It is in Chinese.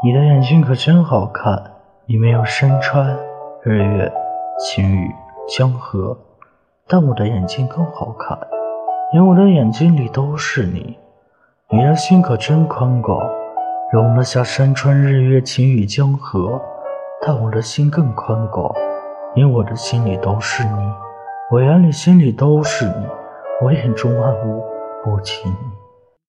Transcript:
你的眼睛可真好看里面有山川日月晴雨江河但我的眼睛更好看因为我的眼睛里都是你。你的心可真宽广容得下山川日月晴雨江河但我的心更宽广因为我的心里都是你我眼里心里都是你我眼中万物不及你